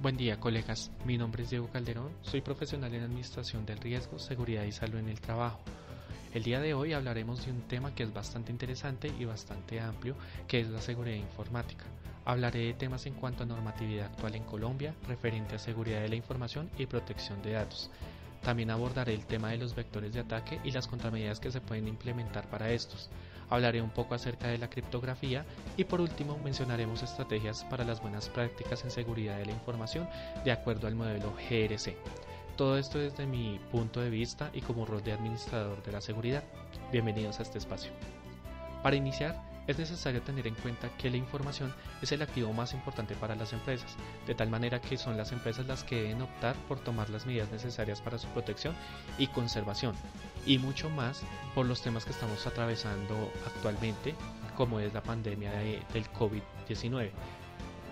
Buen día, colegas. Mi nombre es Diego Calderón. Soy profesional en Administración del Riesgo, Seguridad y Salud en el Trabajo. El día de hoy hablaremos de un tema que es bastante interesante y bastante amplio, que es la seguridad informática. Hablaré de temas en cuanto a normatividad actual en Colombia, referente a seguridad de la información y protección de datos. También abordaré el tema de los vectores de ataque y las contramedidas que se pueden implementar para estos. Hablaré un poco acerca de la criptografía y por último mencionaremos estrategias para las buenas prácticas en seguridad de la información de acuerdo al modelo GRC. Todo esto desde mi punto de vista y como rol de administrador de la seguridad. Bienvenidos a este espacio. Para iniciar, es necesario tener en cuenta que la información es el activo más importante para las empresas, de tal manera que son las empresas las que deben optar por tomar las medidas necesarias para su protección y conservación, y mucho más por los temas que estamos atravesando actualmente, como es la pandemia del COVID-19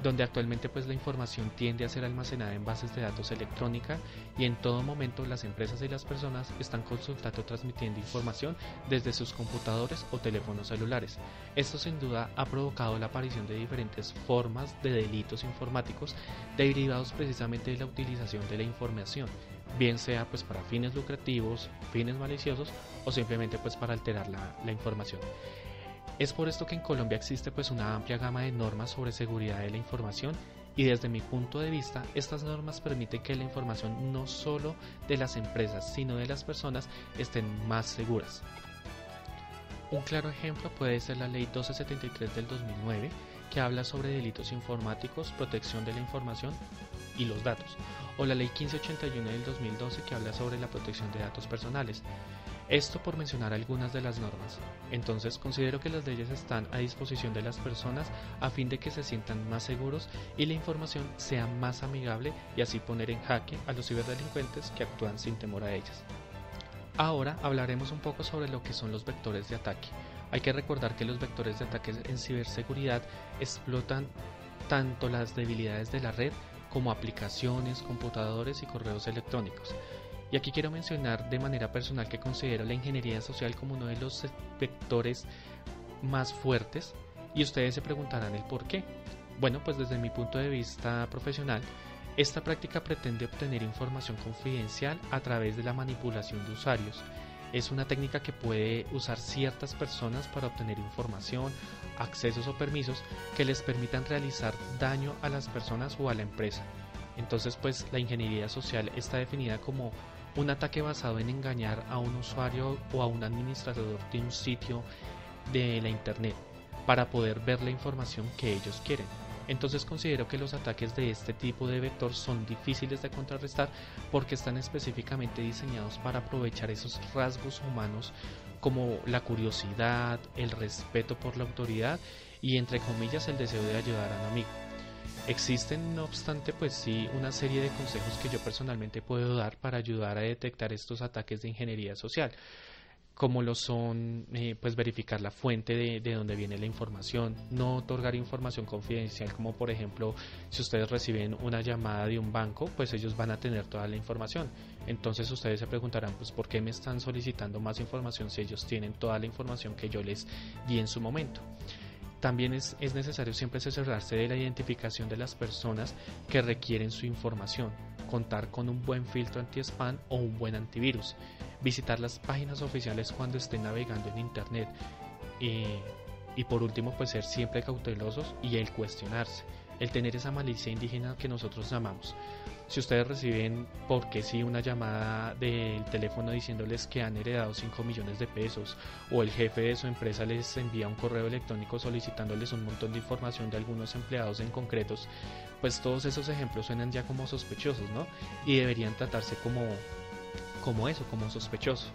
donde actualmente pues la información tiende a ser almacenada en bases de datos electrónica y en todo momento las empresas y las personas están consultando o transmitiendo información desde sus computadores o teléfonos celulares. Esto sin duda ha provocado la aparición de diferentes formas de delitos informáticos derivados precisamente de la utilización de la información, bien sea pues para fines lucrativos, fines maliciosos o simplemente pues para alterar la, la información. Es por esto que en Colombia existe pues una amplia gama de normas sobre seguridad de la información y desde mi punto de vista estas normas permiten que la información no solo de las empresas sino de las personas estén más seguras. Un claro ejemplo puede ser la Ley 1273 del 2009 que habla sobre delitos informáticos, protección de la información y los datos, o la Ley 1581 del 2012 que habla sobre la protección de datos personales. Esto por mencionar algunas de las normas. Entonces considero que las leyes están a disposición de las personas a fin de que se sientan más seguros y la información sea más amigable y así poner en jaque a los ciberdelincuentes que actúan sin temor a ellas. Ahora hablaremos un poco sobre lo que son los vectores de ataque. Hay que recordar que los vectores de ataque en ciberseguridad explotan tanto las debilidades de la red como aplicaciones, computadores y correos electrónicos. Y aquí quiero mencionar de manera personal que considero la ingeniería social como uno de los vectores más fuertes y ustedes se preguntarán el por qué. Bueno, pues desde mi punto de vista profesional, esta práctica pretende obtener información confidencial a través de la manipulación de usuarios. Es una técnica que puede usar ciertas personas para obtener información, accesos o permisos que les permitan realizar daño a las personas o a la empresa. Entonces, pues la ingeniería social está definida como un ataque basado en engañar a un usuario o a un administrador de un sitio de la Internet para poder ver la información que ellos quieren. Entonces considero que los ataques de este tipo de vector son difíciles de contrarrestar porque están específicamente diseñados para aprovechar esos rasgos humanos como la curiosidad, el respeto por la autoridad y entre comillas el deseo de ayudar a un amigo. Existen, no obstante, pues sí, una serie de consejos que yo personalmente puedo dar para ayudar a detectar estos ataques de ingeniería social, como lo son, eh, pues verificar la fuente de, de donde viene la información, no otorgar información confidencial, como por ejemplo, si ustedes reciben una llamada de un banco, pues ellos van a tener toda la información. Entonces ustedes se preguntarán, pues, ¿por qué me están solicitando más información si ellos tienen toda la información que yo les di en su momento? También es, necesario siempre asesorarse de la identificación de las personas que requieren su información, contar con un buen filtro anti-spam o un buen antivirus, visitar las páginas oficiales cuando estén navegando en Internet. Eh, y por último pues ser siempre cautelosos y el cuestionarse el tener esa malicia indígena que nosotros llamamos. Si ustedes reciben, porque sí, una llamada del teléfono diciéndoles que han heredado 5 millones de pesos, o el jefe de su empresa les envía un correo electrónico solicitándoles un montón de información de algunos empleados en concretos, pues todos esos ejemplos suenan ya como sospechosos, ¿no? Y deberían tratarse como, como eso, como sospechoso.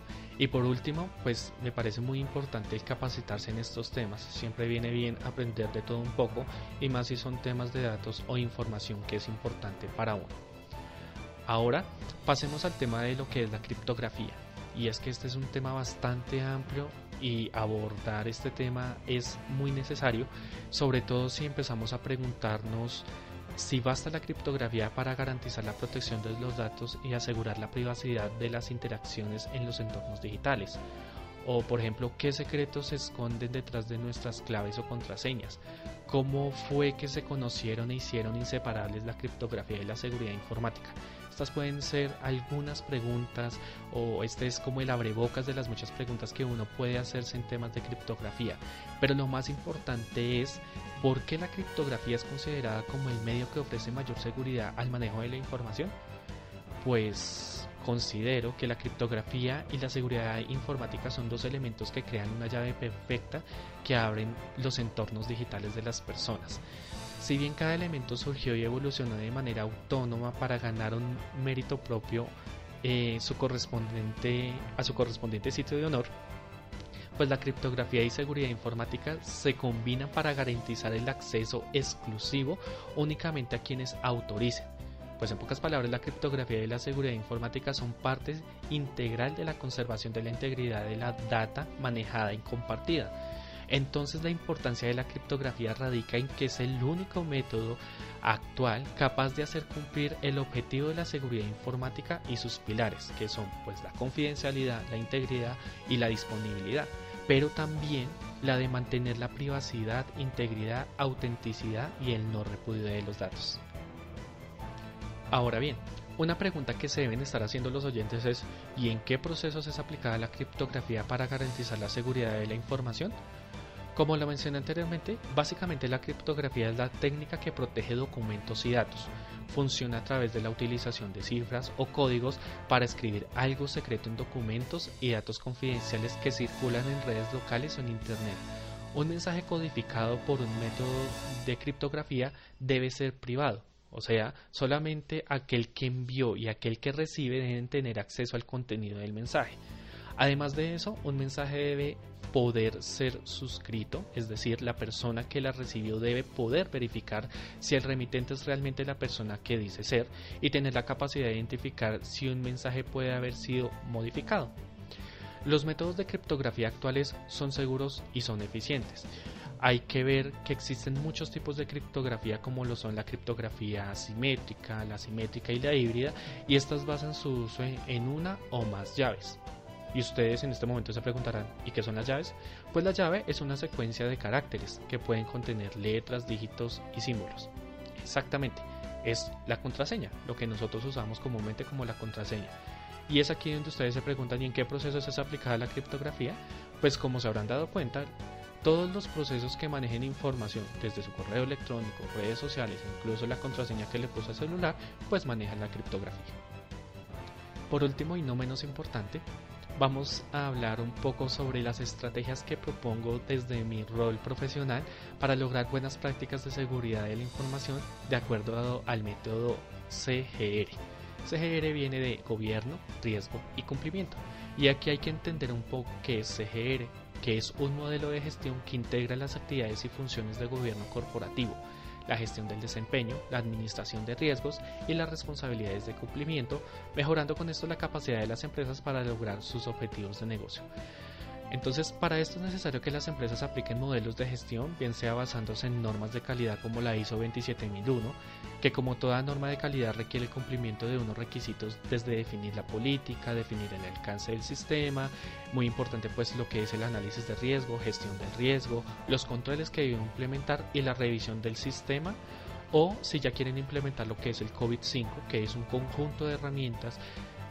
Y por último, pues me parece muy importante el capacitarse en estos temas. Siempre viene bien aprender de todo un poco y más si son temas de datos o información que es importante para uno. Ahora pasemos al tema de lo que es la criptografía. Y es que este es un tema bastante amplio y abordar este tema es muy necesario, sobre todo si empezamos a preguntarnos si basta la criptografía para garantizar la protección de los datos y asegurar la privacidad de las interacciones en los entornos digitales, O por ejemplo, ¿qué secretos se esconden detrás de nuestras claves o contraseñas? ¿Cómo fue que se conocieron e hicieron inseparables la criptografía y la seguridad informática? Estas pueden ser algunas preguntas o este es como el abrebocas de las muchas preguntas que uno puede hacerse en temas de criptografía. Pero lo más importante es por qué la criptografía es considerada como el medio que ofrece mayor seguridad al manejo de la información. Pues considero que la criptografía y la seguridad informática son dos elementos que crean una llave perfecta que abren los entornos digitales de las personas. Si bien cada elemento surgió y evolucionó de manera autónoma para ganar un mérito propio eh, su correspondiente, a su correspondiente sitio de honor, pues la criptografía y seguridad informática se combinan para garantizar el acceso exclusivo únicamente a quienes autoricen. Pues en pocas palabras, la criptografía y la seguridad informática son parte integral de la conservación de la integridad de la data manejada y compartida entonces la importancia de la criptografía radica en que es el único método actual capaz de hacer cumplir el objetivo de la seguridad informática y sus pilares, que son pues la confidencialidad, la integridad y la disponibilidad, pero también la de mantener la privacidad, integridad, autenticidad y el no repudio de los datos. Ahora bien, una pregunta que se deben estar haciendo los oyentes es ¿y en qué procesos es aplicada la criptografía para garantizar la seguridad de la información? Como lo mencioné anteriormente, básicamente la criptografía es la técnica que protege documentos y datos. Funciona a través de la utilización de cifras o códigos para escribir algo secreto en documentos y datos confidenciales que circulan en redes locales o en Internet. Un mensaje codificado por un método de criptografía debe ser privado, o sea, solamente aquel que envió y aquel que recibe deben tener acceso al contenido del mensaje. Además de eso, un mensaje debe poder ser suscrito, es decir, la persona que la recibió debe poder verificar si el remitente es realmente la persona que dice ser y tener la capacidad de identificar si un mensaje puede haber sido modificado. Los métodos de criptografía actuales son seguros y son eficientes. Hay que ver que existen muchos tipos de criptografía como lo son la criptografía asimétrica, la simétrica y la híbrida y estas basan su uso en una o más llaves. Y ustedes en este momento se preguntarán, ¿y qué son las llaves? Pues la llave es una secuencia de caracteres que pueden contener letras, dígitos y símbolos. Exactamente, es la contraseña, lo que nosotros usamos comúnmente como la contraseña. Y es aquí donde ustedes se preguntan, ¿y en qué procesos es aplicada la criptografía? Pues como se habrán dado cuenta, todos los procesos que manejen información, desde su correo electrónico, redes sociales, incluso la contraseña que le puso al celular, pues manejan la criptografía. Por último y no menos importante, vamos a hablar un poco sobre las estrategias que propongo desde mi rol profesional para lograr buenas prácticas de seguridad de la información de acuerdo al método CGR. CGR viene de gobierno, riesgo y cumplimiento. Y aquí hay que entender un poco qué es CGR, que es un modelo de gestión que integra las actividades y funciones del gobierno corporativo la gestión del desempeño, la administración de riesgos y las responsabilidades de cumplimiento, mejorando con esto la capacidad de las empresas para lograr sus objetivos de negocio. Entonces, para esto es necesario que las empresas apliquen modelos de gestión, bien sea basándose en normas de calidad como la ISO 27001, que como toda norma de calidad requiere el cumplimiento de unos requisitos desde definir la política, definir el alcance del sistema, muy importante pues lo que es el análisis de riesgo, gestión del riesgo, los controles que deben implementar y la revisión del sistema o si ya quieren implementar lo que es el COVID-5, que es un conjunto de herramientas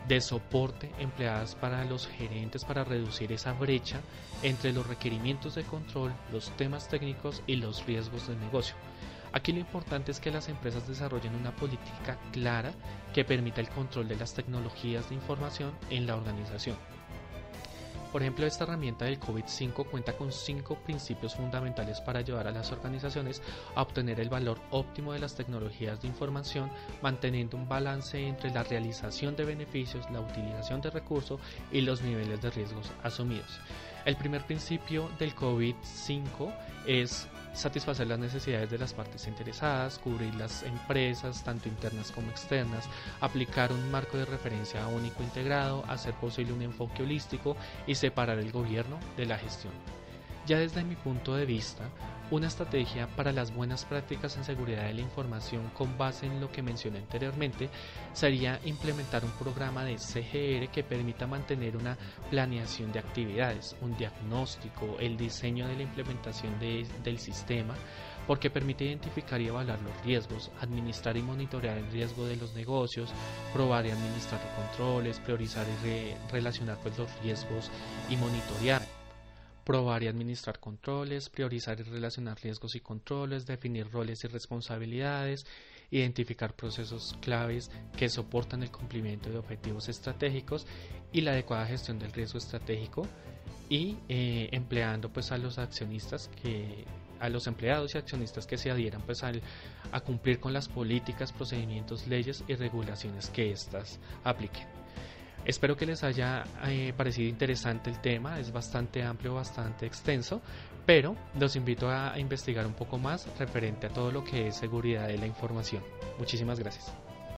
de soporte empleadas para los gerentes para reducir esa brecha entre los requerimientos de control, los temas técnicos y los riesgos del negocio. Aquí lo importante es que las empresas desarrollen una política clara que permita el control de las tecnologías de información en la organización. Por ejemplo, esta herramienta del COVID-5 cuenta con cinco principios fundamentales para ayudar a las organizaciones a obtener el valor óptimo de las tecnologías de información, manteniendo un balance entre la realización de beneficios, la utilización de recursos y los niveles de riesgos asumidos. El primer principio del COVID-5 es satisfacer las necesidades de las partes interesadas, cubrir las empresas, tanto internas como externas, aplicar un marco de referencia único integrado, hacer posible un enfoque holístico y separar el gobierno de la gestión. Ya desde mi punto de vista, una estrategia para las buenas prácticas en seguridad de la información con base en lo que mencioné anteriormente sería implementar un programa de CGR que permita mantener una planeación de actividades, un diagnóstico, el diseño de la implementación del sistema, porque permite identificar y evaluar los riesgos, administrar y monitorear el riesgo de los negocios, probar y administrar controles, priorizar y relacionar pues, los riesgos y monitorear probar y administrar controles, priorizar y relacionar riesgos y controles, definir roles y responsabilidades, identificar procesos claves que soportan el cumplimiento de objetivos estratégicos y la adecuada gestión del riesgo estratégico y eh, empleando pues a los accionistas que a los empleados y accionistas que se adhieran pues a cumplir con las políticas, procedimientos, leyes y regulaciones que éstas apliquen. Espero que les haya eh, parecido interesante el tema, es bastante amplio, bastante extenso, pero los invito a investigar un poco más referente a todo lo que es seguridad de la información. Muchísimas gracias.